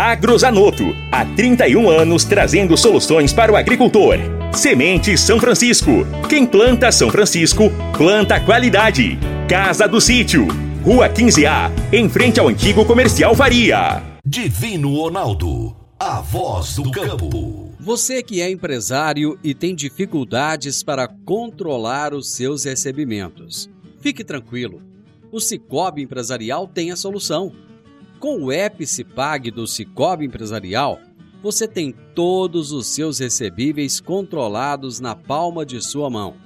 Agrozanoto. Há 31 anos trazendo soluções para o agricultor. Semente São Francisco. Quem planta São Francisco, planta qualidade. Casa do Sítio. Rua 15A, em frente ao antigo comercial Faria. Divino Ronaldo. A voz do campo. Você que é empresário e tem dificuldades para controlar os seus recebimentos, fique tranquilo. O Cicobi Empresarial tem a solução. Com o Epicipag do Cicobi Empresarial, você tem todos os seus recebíveis controlados na palma de sua mão.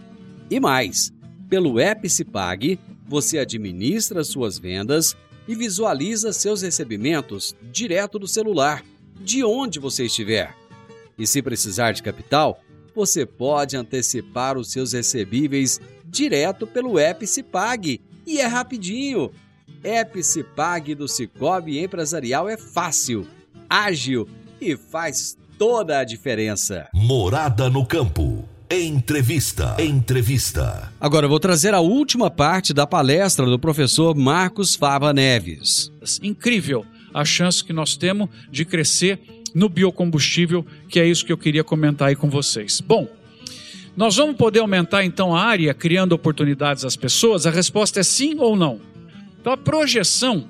E mais, pelo Epicipag, você administra suas vendas e visualiza seus recebimentos direto do celular, de onde você estiver. E se precisar de capital, você pode antecipar os seus recebíveis direto pelo Epicipag e é rapidinho. Epicipag do Cicobi Empresarial é fácil, ágil e faz toda a diferença. Morada no campo. Entrevista. Entrevista. Agora eu vou trazer a última parte da palestra do professor Marcos Fava Neves. Incrível a chance que nós temos de crescer no biocombustível, que é isso que eu queria comentar aí com vocês. Bom, nós vamos poder aumentar então a área criando oportunidades às pessoas? A resposta é sim ou não. Então a projeção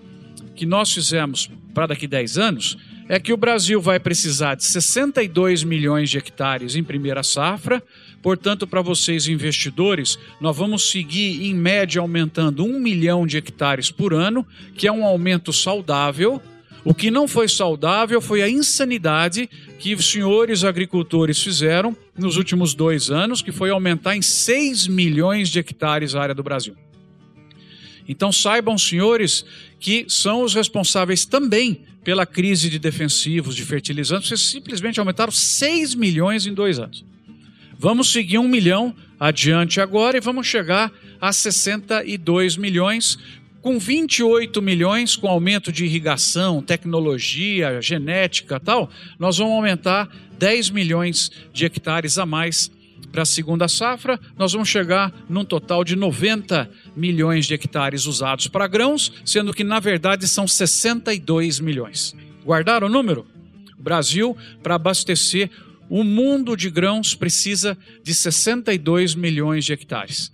que nós fizemos para daqui 10 anos é que o Brasil vai precisar de 62 milhões de hectares em primeira safra. Portanto, para vocês investidores, nós vamos seguir em média aumentando um milhão de hectares por ano, que é um aumento saudável. O que não foi saudável foi a insanidade que os senhores agricultores fizeram nos últimos dois anos, que foi aumentar em 6 milhões de hectares a área do Brasil. Então saibam, senhores, que são os responsáveis também pela crise de defensivos, de fertilizantes. Vocês simplesmente aumentaram 6 milhões em dois anos. Vamos seguir um milhão adiante agora e vamos chegar a 62 milhões, com 28 milhões com aumento de irrigação, tecnologia, genética tal, nós vamos aumentar 10 milhões de hectares a mais para a segunda safra, nós vamos chegar num total de 90 milhões de hectares usados para grãos, sendo que na verdade são 62 milhões. Guardaram o número? O Brasil, para abastecer o mundo de grãos, precisa de 62 milhões de hectares.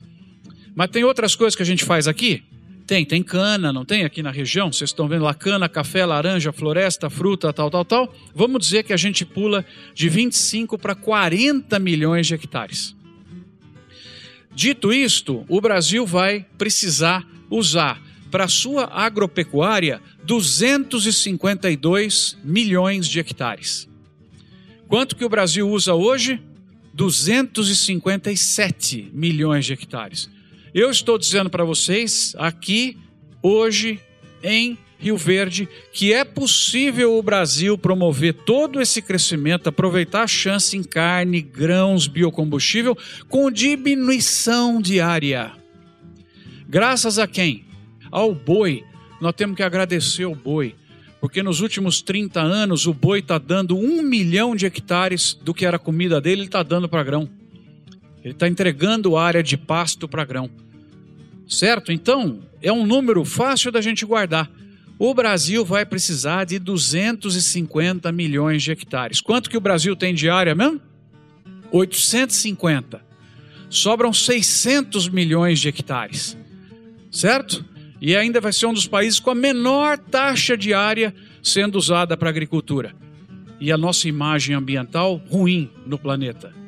Mas tem outras coisas que a gente faz aqui? Tem, tem cana, não tem aqui na região? Vocês estão vendo lá cana, café, laranja, floresta, fruta, tal, tal, tal. Vamos dizer que a gente pula de 25 para 40 milhões de hectares. Dito isto, o Brasil vai precisar usar para sua agropecuária 252 milhões de hectares. Quanto que o Brasil usa hoje? 257 milhões de hectares. Eu estou dizendo para vocês aqui, hoje, em Rio Verde, que é possível o Brasil promover todo esse crescimento, aproveitar a chance em carne, grãos, biocombustível, com diminuição diária. Graças a quem? Ao boi. Nós temos que agradecer o boi, porque nos últimos 30 anos o boi está dando um milhão de hectares do que era comida dele, ele está dando para grão. Ele está entregando área de pasto para grão. Certo? Então, é um número fácil da gente guardar. O Brasil vai precisar de 250 milhões de hectares. Quanto que o Brasil tem de área mesmo? 850. Sobram 600 milhões de hectares. Certo? E ainda vai ser um dos países com a menor taxa de área sendo usada para agricultura. e a nossa imagem ambiental ruim no planeta.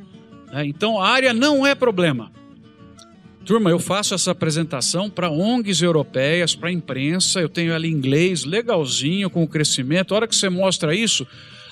Né? Então a área não é problema. Turma, eu faço essa apresentação para ONGs europeias, para imprensa, eu tenho ela em inglês, legalzinho, com o crescimento. A hora que você mostra isso,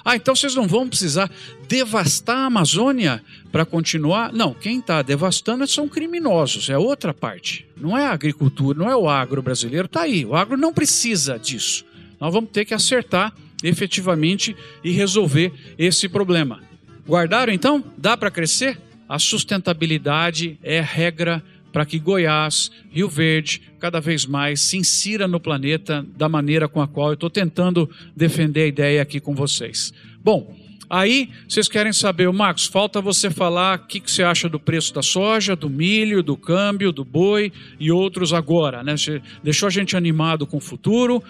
ah, então vocês não vão precisar devastar a Amazônia para continuar? Não, quem está devastando são criminosos, é outra parte. Não é a agricultura, não é o agro brasileiro, está aí. O agro não precisa disso. Nós vamos ter que acertar efetivamente e resolver esse problema. Guardaram então? Dá para crescer? A sustentabilidade é regra para que Goiás, Rio Verde, cada vez mais se insira no planeta da maneira com a qual eu estou tentando defender a ideia aqui com vocês. Bom, aí vocês querem saber, Marcos, falta você falar o que, que você acha do preço da soja, do milho, do câmbio, do boi e outros agora, né? Você deixou a gente animado com o futuro.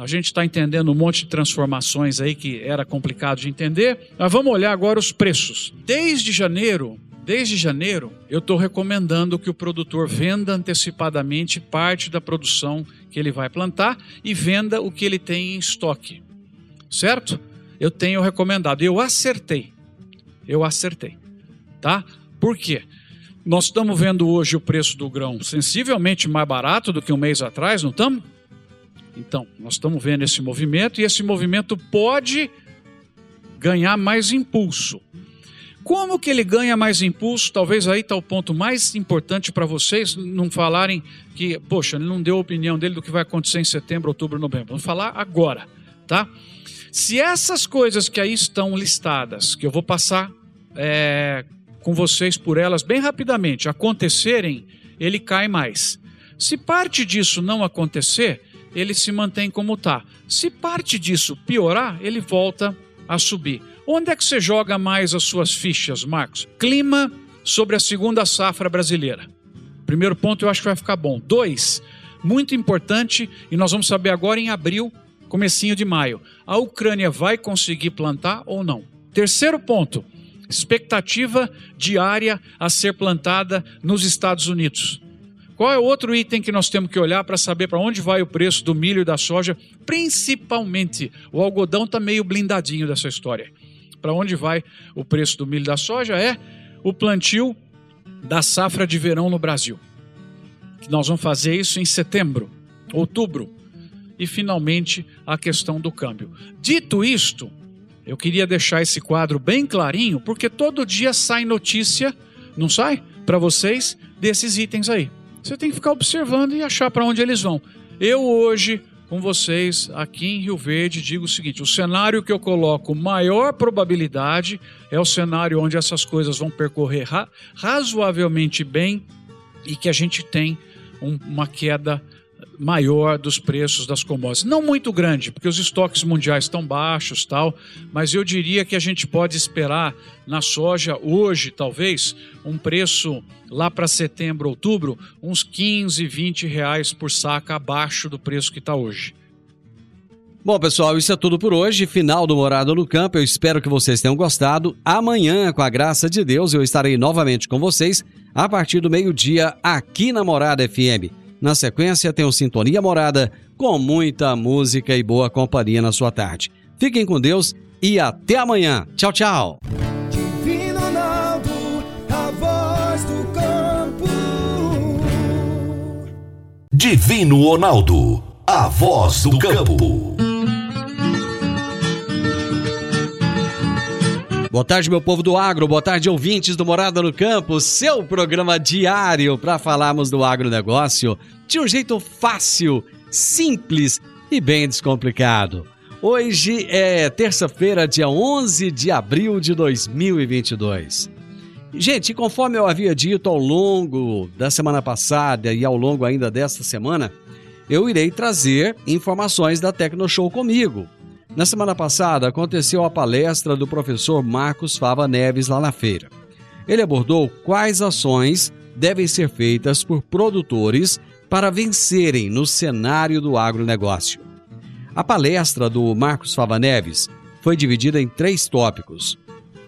A gente está entendendo um monte de transformações aí que era complicado de entender. Mas vamos olhar agora os preços. Desde janeiro, Desde janeiro, eu estou recomendando que o produtor venda antecipadamente parte da produção que ele vai plantar e venda o que ele tem em estoque. Certo? Eu tenho recomendado. Eu acertei. Eu acertei. Tá? Por quê? Nós estamos vendo hoje o preço do grão sensivelmente mais barato do que um mês atrás, não estamos? Então, nós estamos vendo esse movimento e esse movimento pode ganhar mais impulso. Como que ele ganha mais impulso? Talvez aí está o ponto mais importante para vocês não falarem que, poxa, ele não deu a opinião dele do que vai acontecer em setembro, outubro, novembro. Vamos falar agora, tá? Se essas coisas que aí estão listadas, que eu vou passar é, com vocês por elas bem rapidamente, acontecerem, ele cai mais. Se parte disso não acontecer, ele se mantém como está. Se parte disso piorar, ele volta a subir. Onde é que você joga mais as suas fichas, Marcos? Clima sobre a segunda safra brasileira. Primeiro ponto eu acho que vai ficar bom. Dois, muito importante, e nós vamos saber agora em abril, comecinho de maio. A Ucrânia vai conseguir plantar ou não? Terceiro ponto, expectativa diária a ser plantada nos Estados Unidos. Qual é outro item que nós temos que olhar para saber para onde vai o preço do milho e da soja? Principalmente, o algodão está meio blindadinho dessa história para onde vai o preço do milho e da soja é o plantio da safra de verão no Brasil. Nós vamos fazer isso em setembro, outubro. E finalmente a questão do câmbio. Dito isto, eu queria deixar esse quadro bem clarinho, porque todo dia sai notícia, não sai? Para vocês, desses itens aí. Você tem que ficar observando e achar para onde eles vão. Eu hoje com vocês aqui em Rio Verde, digo o seguinte: o cenário que eu coloco maior probabilidade é o cenário onde essas coisas vão percorrer ra razoavelmente bem e que a gente tem um, uma queda maior dos preços das commodities. Não muito grande, porque os estoques mundiais estão baixos, tal, mas eu diria que a gente pode esperar na soja hoje, talvez, um preço lá para setembro, outubro, uns 15, 20 reais por saca abaixo do preço que está hoje. Bom, pessoal, isso é tudo por hoje. Final do Morado no Campo. Eu espero que vocês tenham gostado. Amanhã, com a graça de Deus, eu estarei novamente com vocês a partir do meio-dia aqui na Morada FM. Na sequência, tem o Sintonia Morada, com muita música e boa companhia na sua tarde. Fiquem com Deus e até amanhã. Tchau, tchau. Divino Ronaldo, a voz do campo. Boa tarde, meu povo do agro. Boa tarde, ouvintes do Morada no Campo. Seu programa diário para falarmos do agronegócio de um jeito fácil, simples e bem descomplicado. Hoje é terça-feira, dia 11 de abril de 2022. Gente, conforme eu havia dito ao longo da semana passada e ao longo ainda desta semana, eu irei trazer informações da Tecnoshow comigo. Na semana passada aconteceu a palestra do professor Marcos Fava Neves lá na feira. Ele abordou quais ações devem ser feitas por produtores para vencerem no cenário do agronegócio. A palestra do Marcos Fava Neves foi dividida em três tópicos: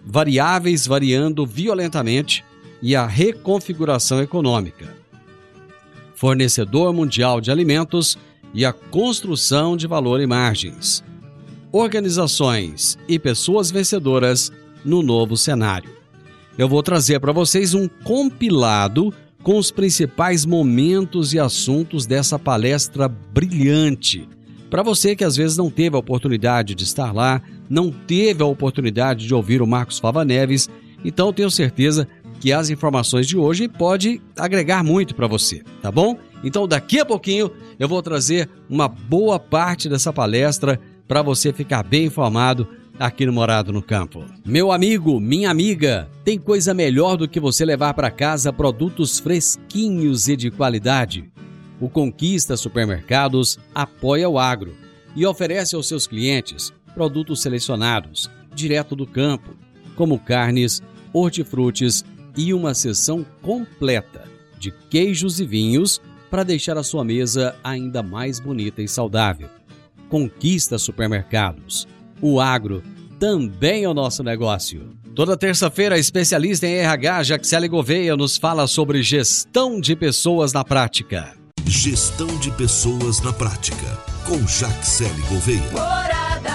variáveis variando violentamente e a reconfiguração econômica, fornecedor mundial de alimentos e a construção de valor e margens. Organizações e pessoas vencedoras no novo cenário. Eu vou trazer para vocês um compilado com os principais momentos e assuntos dessa palestra brilhante. Para você que às vezes não teve a oportunidade de estar lá, não teve a oportunidade de ouvir o Marcos Fava Neves, então tenho certeza que as informações de hoje pode agregar muito para você, tá bom? Então daqui a pouquinho eu vou trazer uma boa parte dessa palestra para você ficar bem informado aqui no Morado no Campo. Meu amigo, minha amiga, tem coisa melhor do que você levar para casa produtos fresquinhos e de qualidade. O Conquista Supermercados apoia o agro e oferece aos seus clientes produtos selecionados, direto do campo, como carnes, hortifrutis e uma seção completa de queijos e vinhos para deixar a sua mesa ainda mais bonita e saudável. Conquista Supermercados. O agro também é o nosso negócio. Toda terça-feira, a especialista em RH, Jaxele Gouveia, nos fala sobre gestão de pessoas na prática. Gestão de pessoas na prática, com Jaxele Gouveia. Morada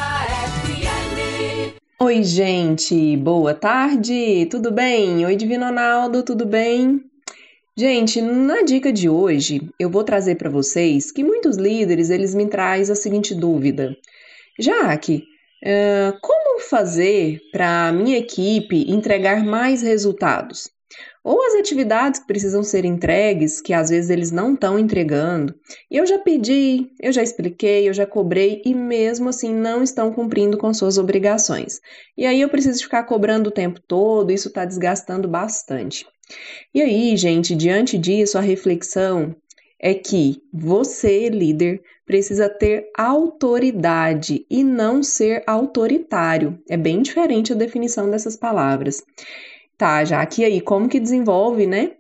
FM. Oi, gente, boa tarde, tudo bem? Oi, Divino Ronaldo, tudo bem? Gente, na dica de hoje, eu vou trazer para vocês que muitos líderes, eles me trazem a seguinte dúvida. Jaque, uh, como fazer para a minha equipe entregar mais resultados? Ou as atividades que precisam ser entregues, que às vezes eles não estão entregando, e eu já pedi, eu já expliquei, eu já cobrei, e mesmo assim não estão cumprindo com suas obrigações. E aí eu preciso ficar cobrando o tempo todo, isso está desgastando bastante. E aí, gente, diante disso, a reflexão é que você, líder, precisa ter autoridade e não ser autoritário. É bem diferente a definição dessas palavras. Tá, já que aí, como que desenvolve, né?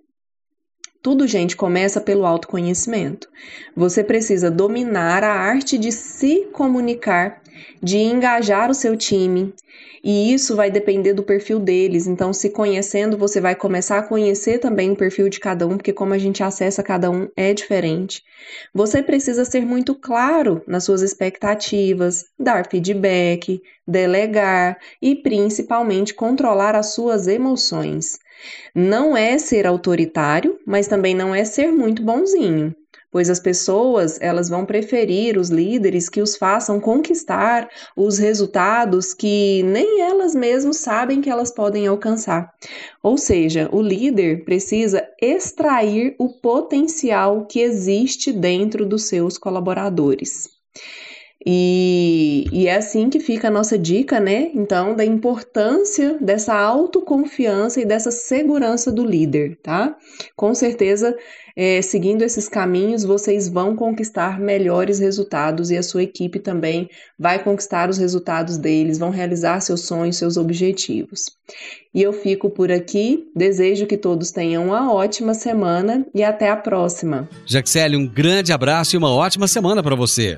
Tudo, gente, começa pelo autoconhecimento. Você precisa dominar a arte de se comunicar, de engajar o seu time, e isso vai depender do perfil deles. Então, se conhecendo, você vai começar a conhecer também o perfil de cada um, porque como a gente acessa cada um é diferente. Você precisa ser muito claro nas suas expectativas, dar feedback, delegar e principalmente controlar as suas emoções. Não é ser autoritário, mas também não é ser muito bonzinho pois as pessoas elas vão preferir os líderes que os façam conquistar os resultados que nem elas mesmas sabem que elas podem alcançar. Ou seja, o líder precisa extrair o potencial que existe dentro dos seus colaboradores. E, e, é assim que fica a nossa dica, né? Então, da importância dessa autoconfiança e dessa segurança do líder, tá? Com certeza, é, seguindo esses caminhos, vocês vão conquistar melhores resultados e a sua equipe também vai conquistar os resultados deles, vão realizar seus sonhos, seus objetivos. E eu fico por aqui, desejo que todos tenham uma ótima semana e até a próxima. Jaxele, um grande abraço e uma ótima semana para você.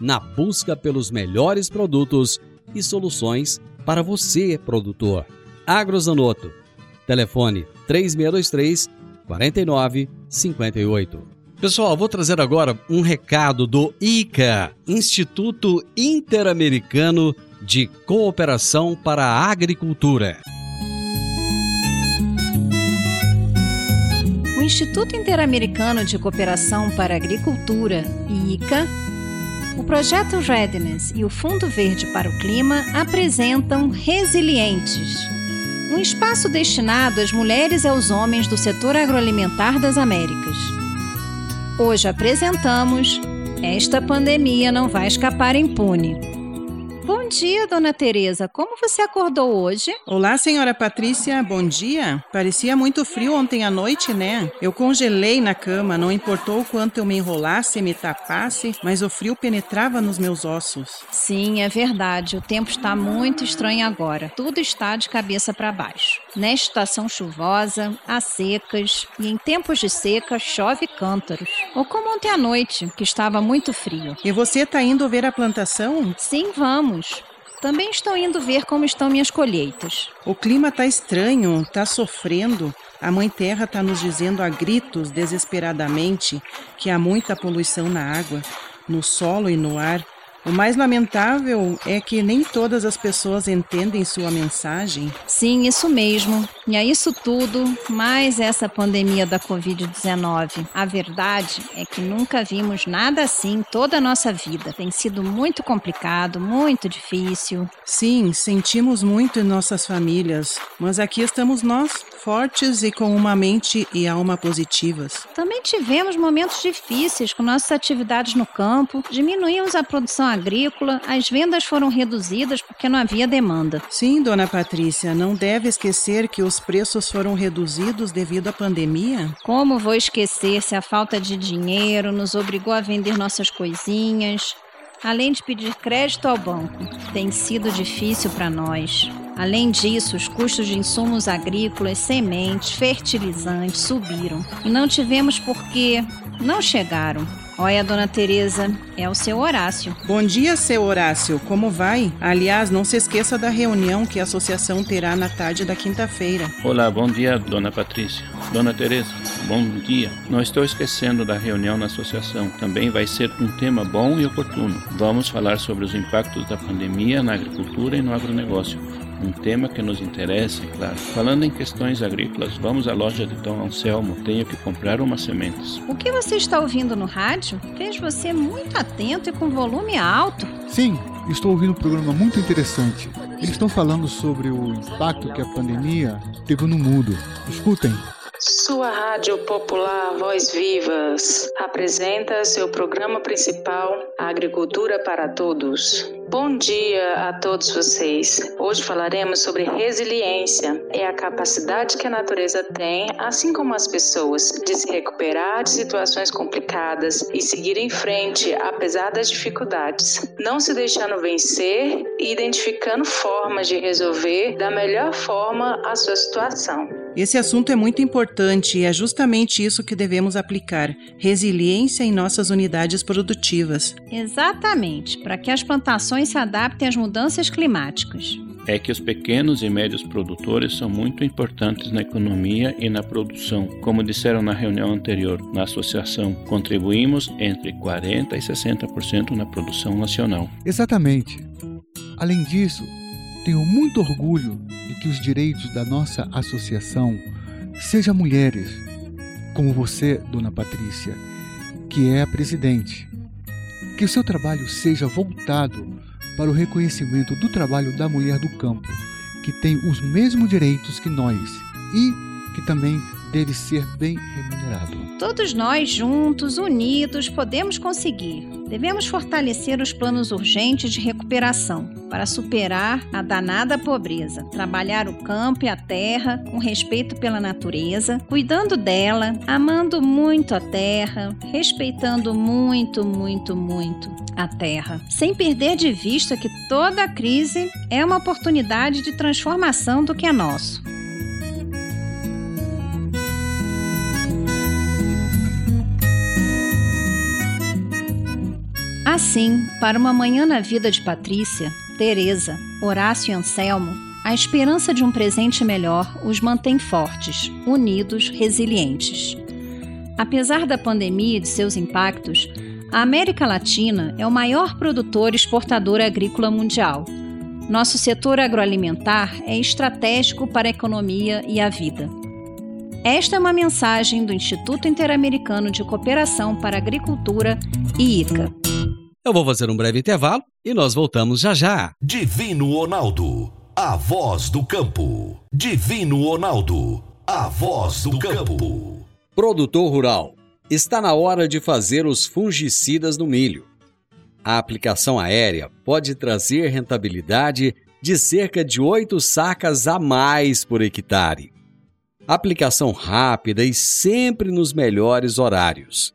na busca pelos melhores produtos e soluções para você, produtor. Agrozanoto, telefone 3623 4958. Pessoal, vou trazer agora um recado do ICA, Instituto Interamericano de Cooperação para a Agricultura. O Instituto Interamericano de Cooperação para a Agricultura, ICA, o projeto Readiness e o Fundo Verde para o Clima apresentam Resilientes um espaço destinado às mulheres e aos homens do setor agroalimentar das Américas. Hoje apresentamos Esta Pandemia Não Vai Escapar Impune. Bom Bom dia, dona Teresa. Como você acordou hoje? Olá, senhora Patrícia. Bom dia. Parecia muito frio ontem à noite, né? Eu congelei na cama, não importou o quanto eu me enrolasse e me tapasse, mas o frio penetrava nos meus ossos. Sim, é verdade. O tempo está muito estranho agora. Tudo está de cabeça para baixo. Nesta estação chuvosa, há secas e em tempos de seca chove cântaros. Ou como ontem à noite, que estava muito frio. E você está indo ver a plantação? Sim, vamos. Também estou indo ver como estão minhas colheitas. O clima está estranho, está sofrendo. A Mãe Terra está nos dizendo a gritos, desesperadamente, que há muita poluição na água, no solo e no ar. O mais lamentável é que nem todas as pessoas entendem sua mensagem. Sim, isso mesmo. E é isso tudo, mais essa pandemia da Covid-19. A verdade é que nunca vimos nada assim toda a nossa vida. Tem sido muito complicado, muito difícil. Sim, sentimos muito em nossas famílias, mas aqui estamos nós, fortes e com uma mente e alma positivas. Também tivemos momentos difíceis com nossas atividades no campo, diminuímos a produção agrícola, as vendas foram reduzidas porque não havia demanda. Sim, dona Patrícia, não deve esquecer que os preços foram reduzidos devido à pandemia? Como vou esquecer se a falta de dinheiro nos obrigou a vender nossas coisinhas, além de pedir crédito ao banco? Tem sido difícil para nós. Além disso, os custos de insumos agrícolas, sementes, fertilizantes subiram e não tivemos por que não chegaram. Olha, dona Teresa, é o seu Horácio. Bom dia, seu Horácio. Como vai? Aliás, não se esqueça da reunião que a associação terá na tarde da quinta-feira. Olá, bom dia, dona Patrícia. Dona Teresa, bom dia. Não estou esquecendo da reunião na associação. Também vai ser um tema bom e oportuno. Vamos falar sobre os impactos da pandemia na agricultura e no agronegócio um tema que nos interessa, é claro. Falando em questões agrícolas, vamos à loja de Dom Anselmo. Tenho que comprar umas sementes. O que você está ouvindo no rádio fez você muito atento e com volume alto. Sim, estou ouvindo um programa muito interessante. Eles estão falando sobre o impacto que a pandemia teve no mundo. Escutem. Sua Rádio Popular Voz Vivas apresenta seu programa principal Agricultura para Todos. Bom dia a todos vocês. Hoje falaremos sobre resiliência. É a capacidade que a natureza tem, assim como as pessoas, de se recuperar de situações complicadas e seguir em frente apesar das dificuldades, não se deixando vencer e identificando formas de resolver da melhor forma a sua situação. Esse assunto é muito importante e é justamente isso que devemos aplicar: resiliência em nossas unidades produtivas. Exatamente, para que as plantações se adaptem às mudanças climáticas. É que os pequenos e médios produtores são muito importantes na economia e na produção. Como disseram na reunião anterior, na associação, contribuímos entre 40% e 60% na produção nacional. Exatamente. Além disso, tenho muito orgulho de que os direitos da nossa associação sejam mulheres, como você, dona Patrícia, que é a presidente. Que o seu trabalho seja voltado para o reconhecimento do trabalho da mulher do campo, que tem os mesmos direitos que nós e que também deve ser bem remunerado. Todos nós juntos, unidos, podemos conseguir. Devemos fortalecer os planos urgentes de recuperação para superar a danada pobreza, trabalhar o campo e a terra com respeito pela natureza, cuidando dela, amando muito a terra, respeitando muito, muito, muito a terra, sem perder de vista que toda crise é uma oportunidade de transformação do que é nosso. Assim, para uma manhã na vida de Patrícia, Teresa, Horácio e Anselmo, a esperança de um presente melhor os mantém fortes, unidos, resilientes. Apesar da pandemia e de seus impactos, a América Latina é o maior produtor e exportador agrícola mundial. Nosso setor agroalimentar é estratégico para a economia e a vida. Esta é uma mensagem do Instituto Interamericano de Cooperação para a Agricultura, IICA. Eu vou fazer um breve intervalo e nós voltamos já já. Divino Ronaldo, a voz do campo. Divino Ronaldo, a voz do campo. Produtor rural, está na hora de fazer os fungicidas no milho. A aplicação aérea pode trazer rentabilidade de cerca de 8 sacas a mais por hectare. Aplicação rápida e sempre nos melhores horários.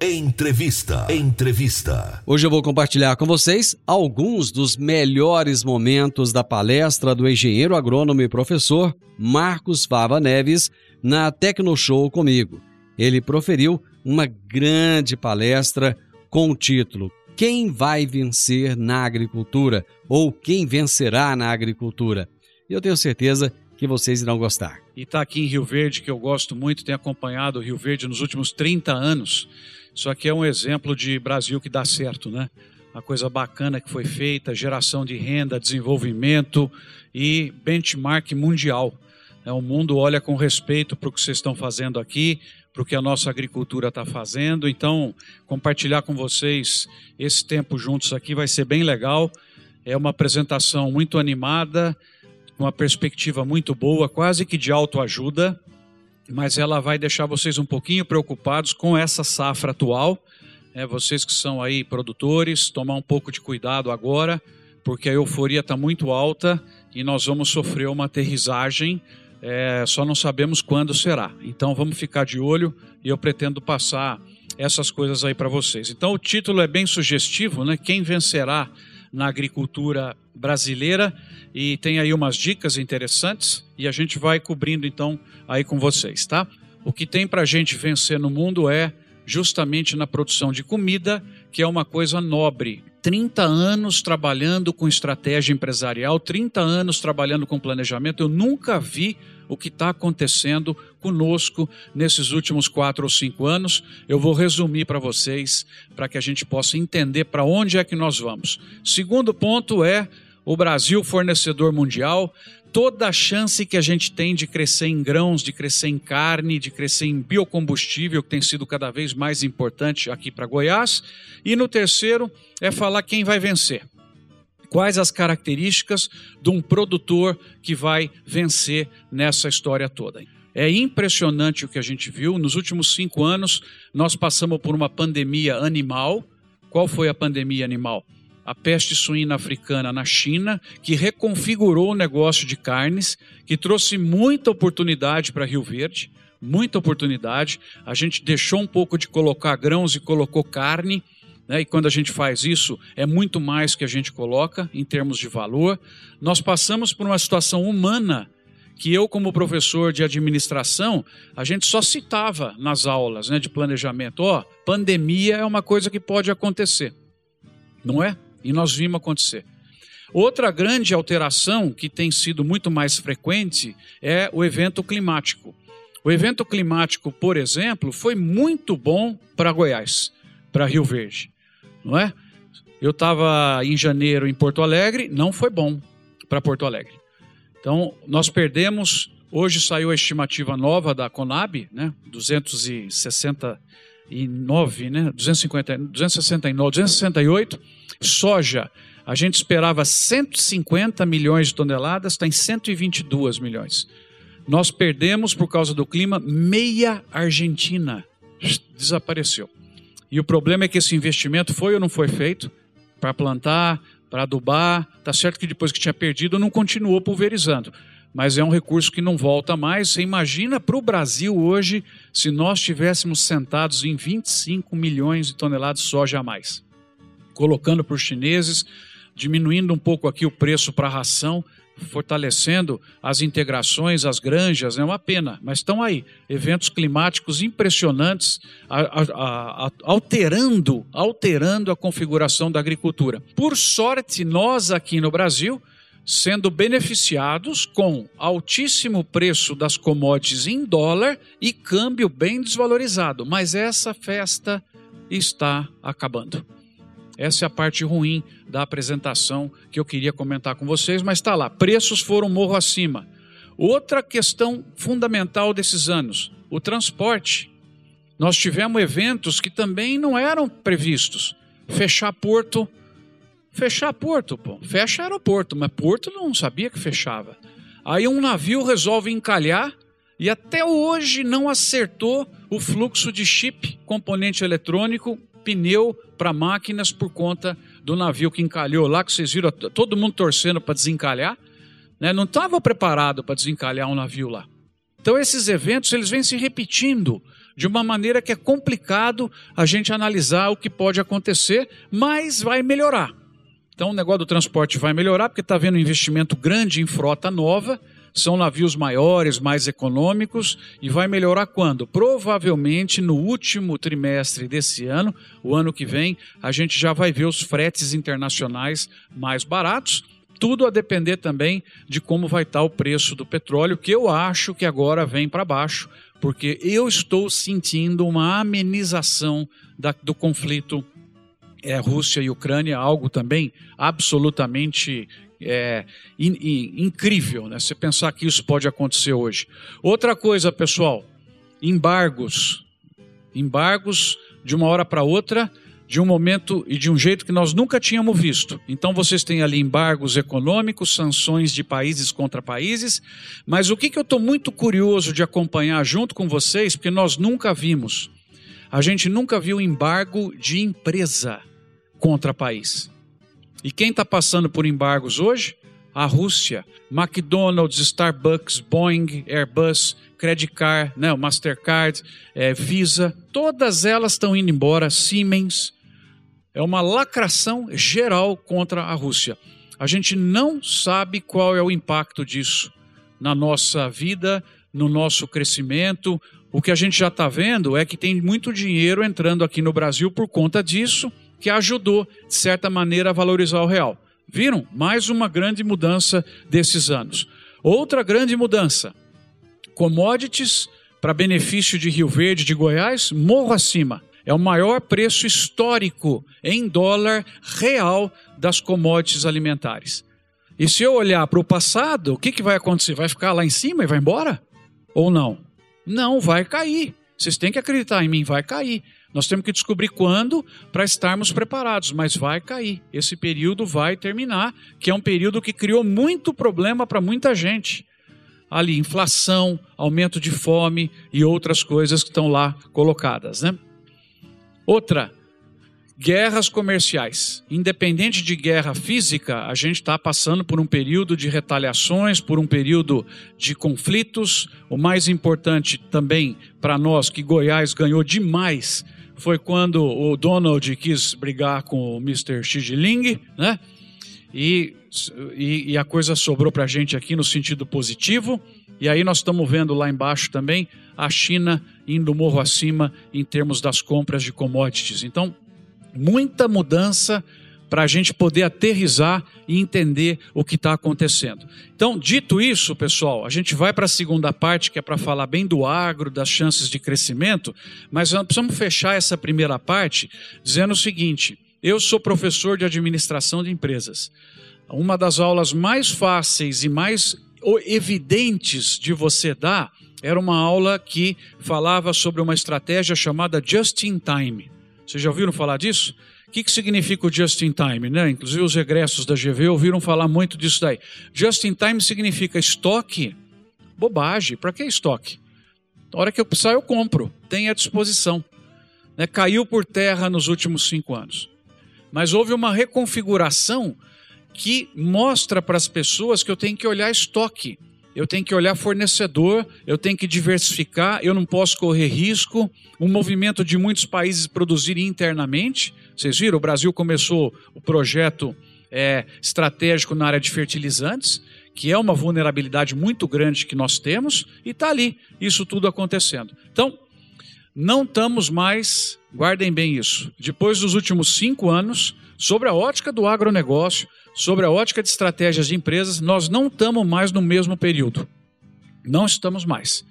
Entrevista. Entrevista. Hoje eu vou compartilhar com vocês alguns dos melhores momentos da palestra do engenheiro agrônomo e professor Marcos Fava Neves na Tecnoshow comigo. Ele proferiu uma grande palestra com o título Quem vai vencer na agricultura? ou Quem vencerá na agricultura? E eu tenho certeza que vocês irão gostar. E está aqui em Rio Verde, que eu gosto muito, tenho acompanhado o Rio Verde nos últimos 30 anos. Isso aqui é um exemplo de Brasil que dá certo, né? Uma coisa bacana que foi feita, geração de renda, desenvolvimento e benchmark mundial. É, o mundo olha com respeito para o que vocês estão fazendo aqui, para o que a nossa agricultura está fazendo. Então, compartilhar com vocês esse tempo juntos aqui vai ser bem legal. É uma apresentação muito animada, uma perspectiva muito boa, quase que de autoajuda mas ela vai deixar vocês um pouquinho preocupados com essa safra atual. É, vocês que são aí produtores, tomar um pouco de cuidado agora, porque a euforia está muito alta e nós vamos sofrer uma aterrissagem, é, só não sabemos quando será. Então vamos ficar de olho e eu pretendo passar essas coisas aí para vocês. Então o título é bem sugestivo, né? Quem vencerá na agricultura brasileira e tem aí umas dicas interessantes e a gente vai cobrindo então aí com vocês, tá? O que tem para a gente vencer no mundo é justamente na produção de comida, que é uma coisa nobre. 30 anos trabalhando com estratégia empresarial, 30 anos trabalhando com planejamento, eu nunca vi o que está acontecendo conosco nesses últimos quatro ou cinco anos. Eu vou resumir para vocês, para que a gente possa entender para onde é que nós vamos. Segundo ponto é o Brasil fornecedor mundial, toda a chance que a gente tem de crescer em grãos, de crescer em carne, de crescer em biocombustível, que tem sido cada vez mais importante aqui para Goiás. E no terceiro é falar quem vai vencer. Quais as características de um produtor que vai vencer nessa história toda? É impressionante o que a gente viu. Nos últimos cinco anos, nós passamos por uma pandemia animal. Qual foi a pandemia animal? A peste suína africana na China, que reconfigurou o negócio de carnes, que trouxe muita oportunidade para Rio Verde, muita oportunidade. A gente deixou um pouco de colocar grãos e colocou carne né? e quando a gente faz isso, é muito mais que a gente coloca em termos de valor. Nós passamos por uma situação humana que eu, como professor de administração, a gente só citava nas aulas né, de planejamento: ó, oh, pandemia é uma coisa que pode acontecer, não é? E nós vimos acontecer. Outra grande alteração que tem sido muito mais frequente é o evento climático. O evento climático, por exemplo, foi muito bom para Goiás, para Rio Verde não é? Eu estava em janeiro em Porto Alegre, não foi bom para Porto Alegre. Então, nós perdemos. Hoje saiu a estimativa nova da Conab, né? 269, né? 250, 269, 268. Soja, a gente esperava 150 milhões de toneladas, está em 122 milhões. Nós perdemos, por causa do clima, meia Argentina. Desapareceu. E o problema é que esse investimento foi ou não foi feito para plantar, para adubar. Tá certo que depois que tinha perdido não continuou pulverizando, mas é um recurso que não volta mais. Você imagina para o Brasil hoje se nós estivéssemos sentados em 25 milhões de toneladas de soja a mais, colocando para os chineses, diminuindo um pouco aqui o preço para a ração fortalecendo as integrações, as granjas, é uma pena, mas estão aí eventos climáticos impressionantes, a, a, a, alterando, alterando a configuração da agricultura. Por sorte, nós aqui no Brasil sendo beneficiados com altíssimo preço das commodities em dólar e câmbio bem desvalorizado, mas essa festa está acabando. Essa é a parte ruim da apresentação que eu queria comentar com vocês, mas está lá. Preços foram morro acima. Outra questão fundamental desses anos: o transporte. Nós tivemos eventos que também não eram previstos. Fechar porto. Fechar porto, pô. Fecha aeroporto, mas porto não sabia que fechava. Aí um navio resolve encalhar e até hoje não acertou o fluxo de chip, componente eletrônico, pneu para máquinas por conta do navio que encalhou lá, que vocês viram todo mundo torcendo para desencalhar. Né? Não estava preparado para desencalhar um navio lá. Então esses eventos eles vêm se repetindo de uma maneira que é complicado a gente analisar o que pode acontecer, mas vai melhorar. Então o negócio do transporte vai melhorar porque está havendo um investimento grande em frota nova, são navios maiores, mais econômicos e vai melhorar quando? Provavelmente no último trimestre desse ano, o ano que vem, a gente já vai ver os fretes internacionais mais baratos. Tudo a depender também de como vai estar o preço do petróleo, que eu acho que agora vem para baixo, porque eu estou sentindo uma amenização da, do conflito é, Rússia e Ucrânia, algo também absolutamente é, in, in, incrível, né? Você pensar que isso pode acontecer hoje. Outra coisa, pessoal, embargos. Embargos de uma hora para outra, de um momento e de um jeito que nós nunca tínhamos visto. Então vocês têm ali embargos econômicos, sanções de países contra países, mas o que, que eu estou muito curioso de acompanhar junto com vocês, porque nós nunca vimos. A gente nunca viu embargo de empresa contra país. E quem está passando por embargos hoje? A Rússia. McDonald's, Starbucks, Boeing, Airbus, Credit Card, né, Mastercard, é, Visa, todas elas estão indo embora. Siemens. É uma lacração geral contra a Rússia. A gente não sabe qual é o impacto disso na nossa vida, no nosso crescimento. O que a gente já está vendo é que tem muito dinheiro entrando aqui no Brasil por conta disso que ajudou, de certa maneira, a valorizar o real. Viram? Mais uma grande mudança desses anos. Outra grande mudança: commodities para benefício de Rio Verde, de Goiás, morro acima. É o maior preço histórico em dólar real das commodities alimentares. E se eu olhar para o passado, o que, que vai acontecer? Vai ficar lá em cima e vai embora? Ou não? Não, vai cair. Vocês têm que acreditar em mim, vai cair. Nós temos que descobrir quando para estarmos preparados, mas vai cair. Esse período vai terminar, que é um período que criou muito problema para muita gente. Ali, inflação, aumento de fome e outras coisas que estão lá colocadas. Né? Outra, guerras comerciais. Independente de guerra física, a gente está passando por um período de retaliações, por um período de conflitos. O mais importante também para nós, que Goiás ganhou demais foi quando o Donald quis brigar com o Mr. Xi Jinping, né? E, e, e a coisa sobrou para a gente aqui no sentido positivo. E aí nós estamos vendo lá embaixo também a China indo morro acima em termos das compras de commodities. Então, muita mudança para a gente poder aterrizar e entender o que está acontecendo. Então, dito isso, pessoal, a gente vai para a segunda parte, que é para falar bem do agro, das chances de crescimento, mas precisamos fechar essa primeira parte dizendo o seguinte: eu sou professor de administração de empresas. Uma das aulas mais fáceis e mais evidentes de você dar era uma aula que falava sobre uma estratégia chamada Just in Time. Vocês já ouviram falar disso? Que, que significa o just in time? Né? Inclusive os regressos da GV ouviram falar muito disso daí. Just in time significa estoque? Bobagem. Para que estoque? Na hora que eu precisar, eu compro. Tem à disposição. Né? Caiu por terra nos últimos cinco anos. Mas houve uma reconfiguração que mostra para as pessoas que eu tenho que olhar estoque eu tenho que olhar fornecedor, eu tenho que diversificar, eu não posso correr risco. Um movimento de muitos países produzir internamente. Vocês viram, o Brasil começou o projeto é, estratégico na área de fertilizantes, que é uma vulnerabilidade muito grande que nós temos, e está ali, isso tudo acontecendo. Então, não estamos mais, guardem bem isso, depois dos últimos cinco anos, sobre a ótica do agronegócio, sobre a ótica de estratégias de empresas, nós não estamos mais no mesmo período. Não estamos mais.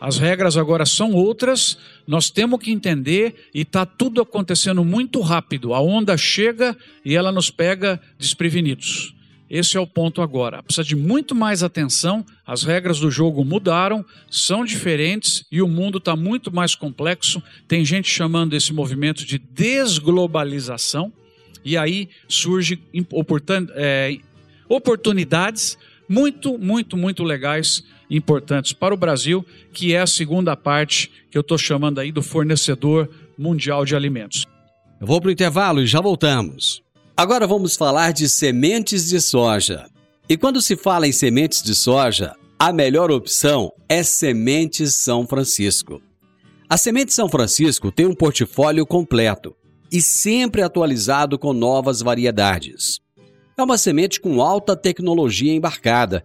As regras agora são outras, nós temos que entender e está tudo acontecendo muito rápido. A onda chega e ela nos pega desprevenidos. Esse é o ponto agora. Precisa de muito mais atenção. As regras do jogo mudaram, são diferentes e o mundo está muito mais complexo. Tem gente chamando esse movimento de desglobalização. E aí surgem é, oportunidades muito, muito, muito legais importantes para o Brasil, que é a segunda parte que eu estou chamando aí do fornecedor mundial de alimentos. Eu vou para o intervalo e já voltamos. Agora vamos falar de sementes de soja. E quando se fala em sementes de soja, a melhor opção é Sementes São Francisco. A Semente São Francisco tem um portfólio completo e sempre atualizado com novas variedades. É uma semente com alta tecnologia embarcada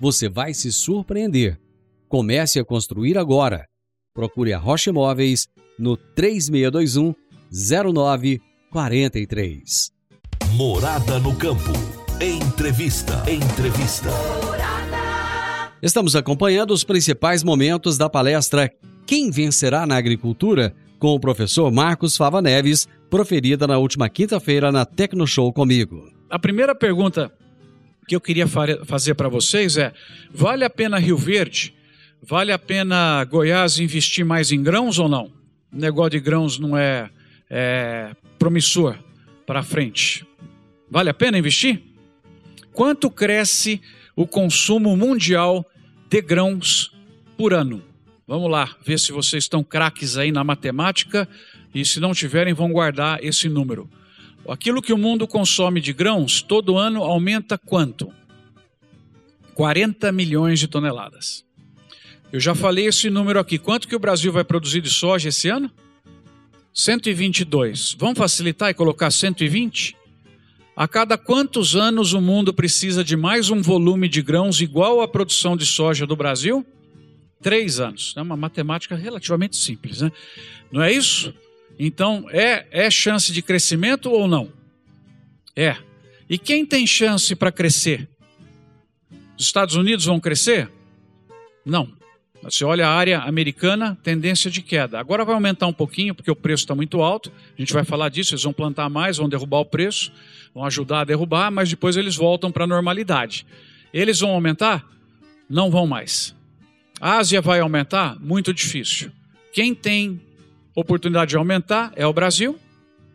você vai se surpreender. Comece a construir agora. Procure a Rocha Imóveis no 3621 0943. Morada no campo. Entrevista. Entrevista. Estamos acompanhando os principais momentos da palestra Quem vencerá na agricultura com o professor Marcos Fava Neves, proferida na última quinta-feira na Tecno Show comigo. A primeira pergunta que eu queria fazer para vocês é: vale a pena Rio Verde? Vale a pena Goiás investir mais em grãos ou não? o negócio de grãos não é, é promissor para frente. Vale a pena investir? Quanto cresce o consumo mundial de grãos por ano? Vamos lá, ver se vocês estão craques aí na matemática e se não tiverem, vão guardar esse número. Aquilo que o mundo consome de grãos todo ano aumenta quanto? 40 milhões de toneladas. Eu já falei esse número aqui. Quanto que o Brasil vai produzir de soja esse ano? 122. Vamos facilitar e colocar 120? A cada quantos anos o mundo precisa de mais um volume de grãos igual à produção de soja do Brasil? Três anos. É uma matemática relativamente simples, né? Não é isso? Então, é, é chance de crescimento ou não? É. E quem tem chance para crescer? Os Estados Unidos vão crescer? Não. Você olha a área americana, tendência de queda. Agora vai aumentar um pouquinho, porque o preço está muito alto. A gente vai falar disso, eles vão plantar mais, vão derrubar o preço, vão ajudar a derrubar, mas depois eles voltam para a normalidade. Eles vão aumentar? Não vão mais. A Ásia vai aumentar? Muito difícil. Quem tem oportunidade de aumentar é o Brasil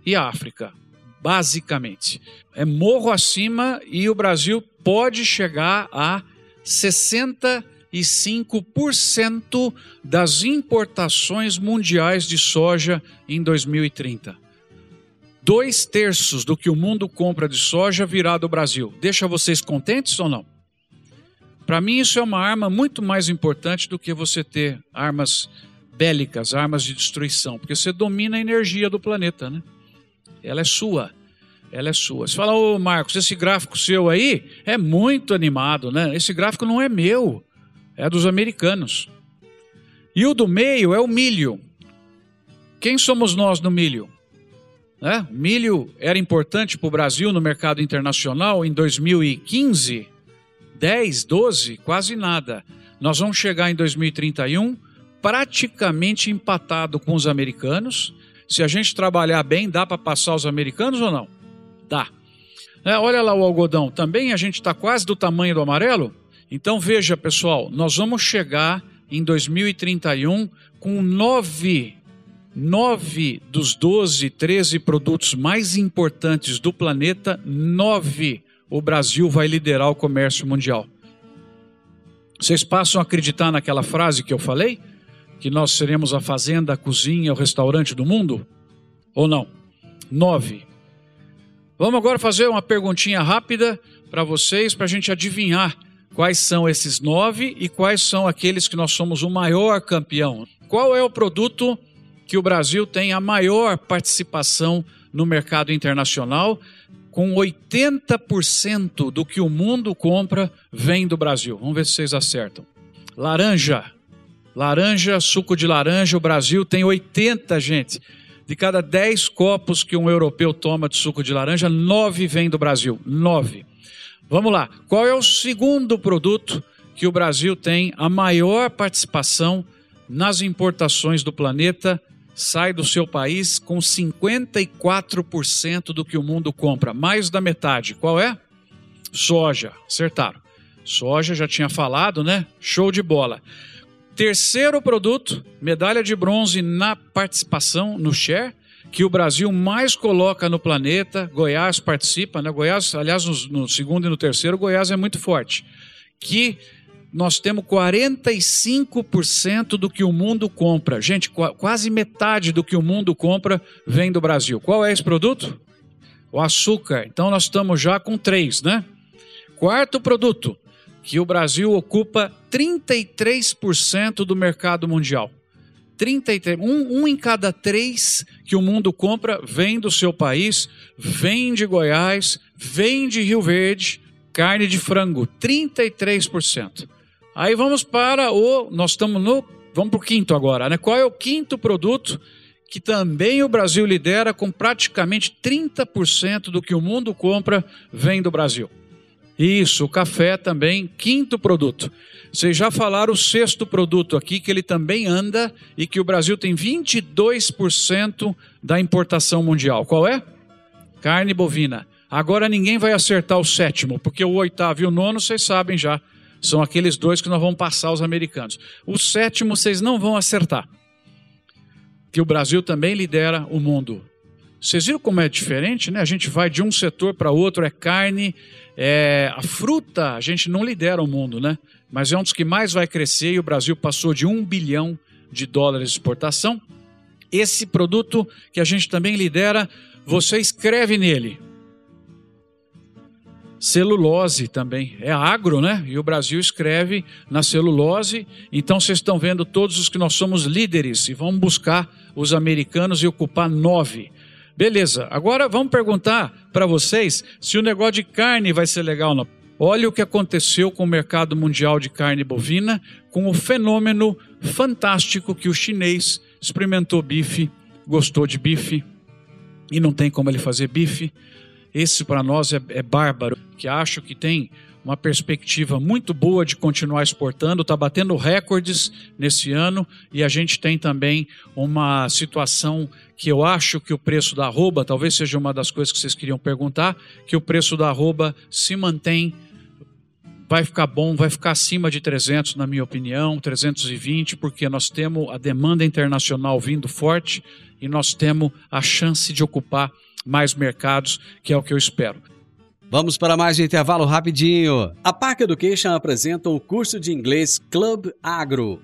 e a África, basicamente. É morro acima e o Brasil pode chegar a 60 5% das importações mundiais de soja em 2030. Dois terços do que o mundo compra de soja virá do Brasil. Deixa vocês contentes ou não? Para mim, isso é uma arma muito mais importante do que você ter armas bélicas, armas de destruição, porque você domina a energia do planeta, né? Ela é sua. Ela é sua. Você fala, ô Marcos, esse gráfico seu aí é muito animado, né? Esse gráfico não é meu é dos americanos. E o do meio é o milho. Quem somos nós no milho? É? Milho era importante para o Brasil no mercado internacional em 2015, 10, 12, quase nada. Nós vamos chegar em 2031 praticamente empatado com os americanos. Se a gente trabalhar bem, dá para passar os americanos ou não? Dá. É, olha lá o algodão, também a gente está quase do tamanho do amarelo Então veja, pessoal, nós vamos chegar em 2031 com nove, nove dos 12, 13 produtos mais importantes do planeta, nove o Brasil vai liderar o comércio mundial. Vocês passam a acreditar naquela frase que eu falei? Que nós seremos a fazenda, a cozinha, o restaurante do mundo? Ou não? Nove. Vamos agora fazer uma perguntinha rápida para vocês, para a gente adivinhar quais são esses nove e quais são aqueles que nós somos o maior campeão. Qual é o produto que o Brasil tem a maior participação no mercado internacional? Com 80% do que o mundo compra vem do Brasil. Vamos ver se vocês acertam. Laranja. Laranja, suco de laranja, o Brasil tem 80, gente. De cada 10 copos que um europeu toma de suco de laranja, 9 vem do Brasil. 9. Vamos lá. Qual é o segundo produto que o Brasil tem a maior participação nas importações do planeta? Sai do seu país com 54% do que o mundo compra, mais da metade. Qual é? Soja. Acertaram. Soja já tinha falado, né? Show de bola. Terceiro produto, medalha de bronze na participação no share que o Brasil mais coloca no planeta, Goiás participa, né? Goiás, aliás, no, no segundo e no terceiro, Goiás é muito forte. Que nós temos 45% do que o mundo compra. Gente, quase metade do que o mundo compra vem do Brasil. Qual é esse produto? O açúcar. Então nós estamos já com três, né? Quarto produto, que o Brasil ocupa 33% do mercado mundial. 33, um, um em cada três que o mundo compra vem do seu país, vem de Goiás, vem de Rio Verde, carne de frango, 33%. Aí vamos para o. Nós estamos no. Vamos para o quinto agora, né? Qual é o quinto produto que também o Brasil lidera com praticamente 30% do que o mundo compra vem do Brasil? Isso, o café também, quinto produto. Vocês já falaram o sexto produto aqui, que ele também anda e que o Brasil tem 22% da importação mundial. Qual é? Carne bovina. Agora ninguém vai acertar o sétimo, porque o oitavo e o nono vocês sabem já. São aqueles dois que nós vamos passar aos americanos. O sétimo vocês não vão acertar. Que o Brasil também lidera o mundo. Vocês viram como é diferente, né? A gente vai de um setor para outro, é carne, é, a fruta, a gente não lidera o mundo, né? Mas é um dos que mais vai crescer e o Brasil passou de um bilhão de dólares de exportação. Esse produto que a gente também lidera, você escreve nele. Celulose também, é agro, né? E o Brasil escreve na celulose. Então vocês estão vendo todos os que nós somos líderes e vamos buscar os americanos e ocupar nove. Beleza, agora vamos perguntar para vocês se o negócio de carne vai ser legal ou não. Olha o que aconteceu com o mercado mundial de carne bovina, com o fenômeno fantástico que o chinês experimentou bife, gostou de bife e não tem como ele fazer bife. Esse para nós é, é bárbaro, que acho que tem uma perspectiva muito boa de continuar exportando, está batendo recordes nesse ano e a gente tem também uma situação que eu acho que o preço da arroba, talvez seja uma das coisas que vocês queriam perguntar, que o preço da arroba se mantém vai ficar bom, vai ficar acima de 300 na minha opinião, 320, porque nós temos a demanda internacional vindo forte e nós temos a chance de ocupar mais mercados, que é o que eu espero. Vamos para mais um intervalo rapidinho. A Park Education apresenta o curso de inglês Club Agro.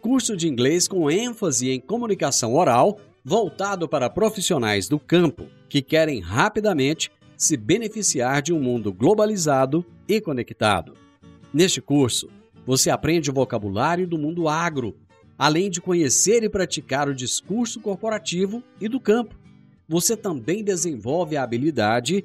Curso de inglês com ênfase em comunicação oral, voltado para profissionais do campo que querem rapidamente se beneficiar de um mundo globalizado e conectado. Neste curso, você aprende o vocabulário do mundo agro, além de conhecer e praticar o discurso corporativo e do campo. Você também desenvolve a habilidade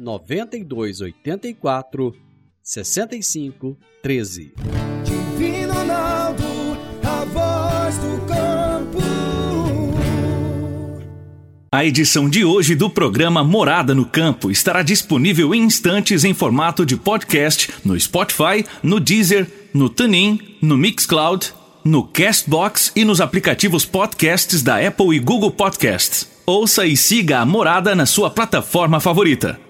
9284 6513. Divino Ronaldo, a voz do campo. A edição de hoje do programa Morada no Campo estará disponível em instantes em formato de podcast no Spotify, no Deezer, no Tunin, no Mixcloud, no Castbox e nos aplicativos podcasts da Apple e Google Podcasts. Ouça e siga a Morada na sua plataforma favorita.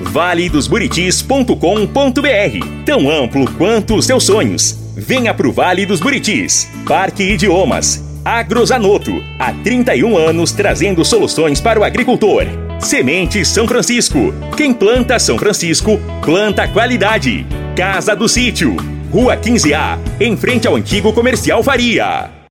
valedosburitis.com.br Tão amplo quanto os seus sonhos. Venha pro Vale dos Buritis. Parque Idiomas. Agrozanoto, há 31 anos trazendo soluções para o agricultor. Semente São Francisco. Quem planta São Francisco, planta qualidade. Casa do Sítio, Rua 15A, em frente ao antigo comercial Faria.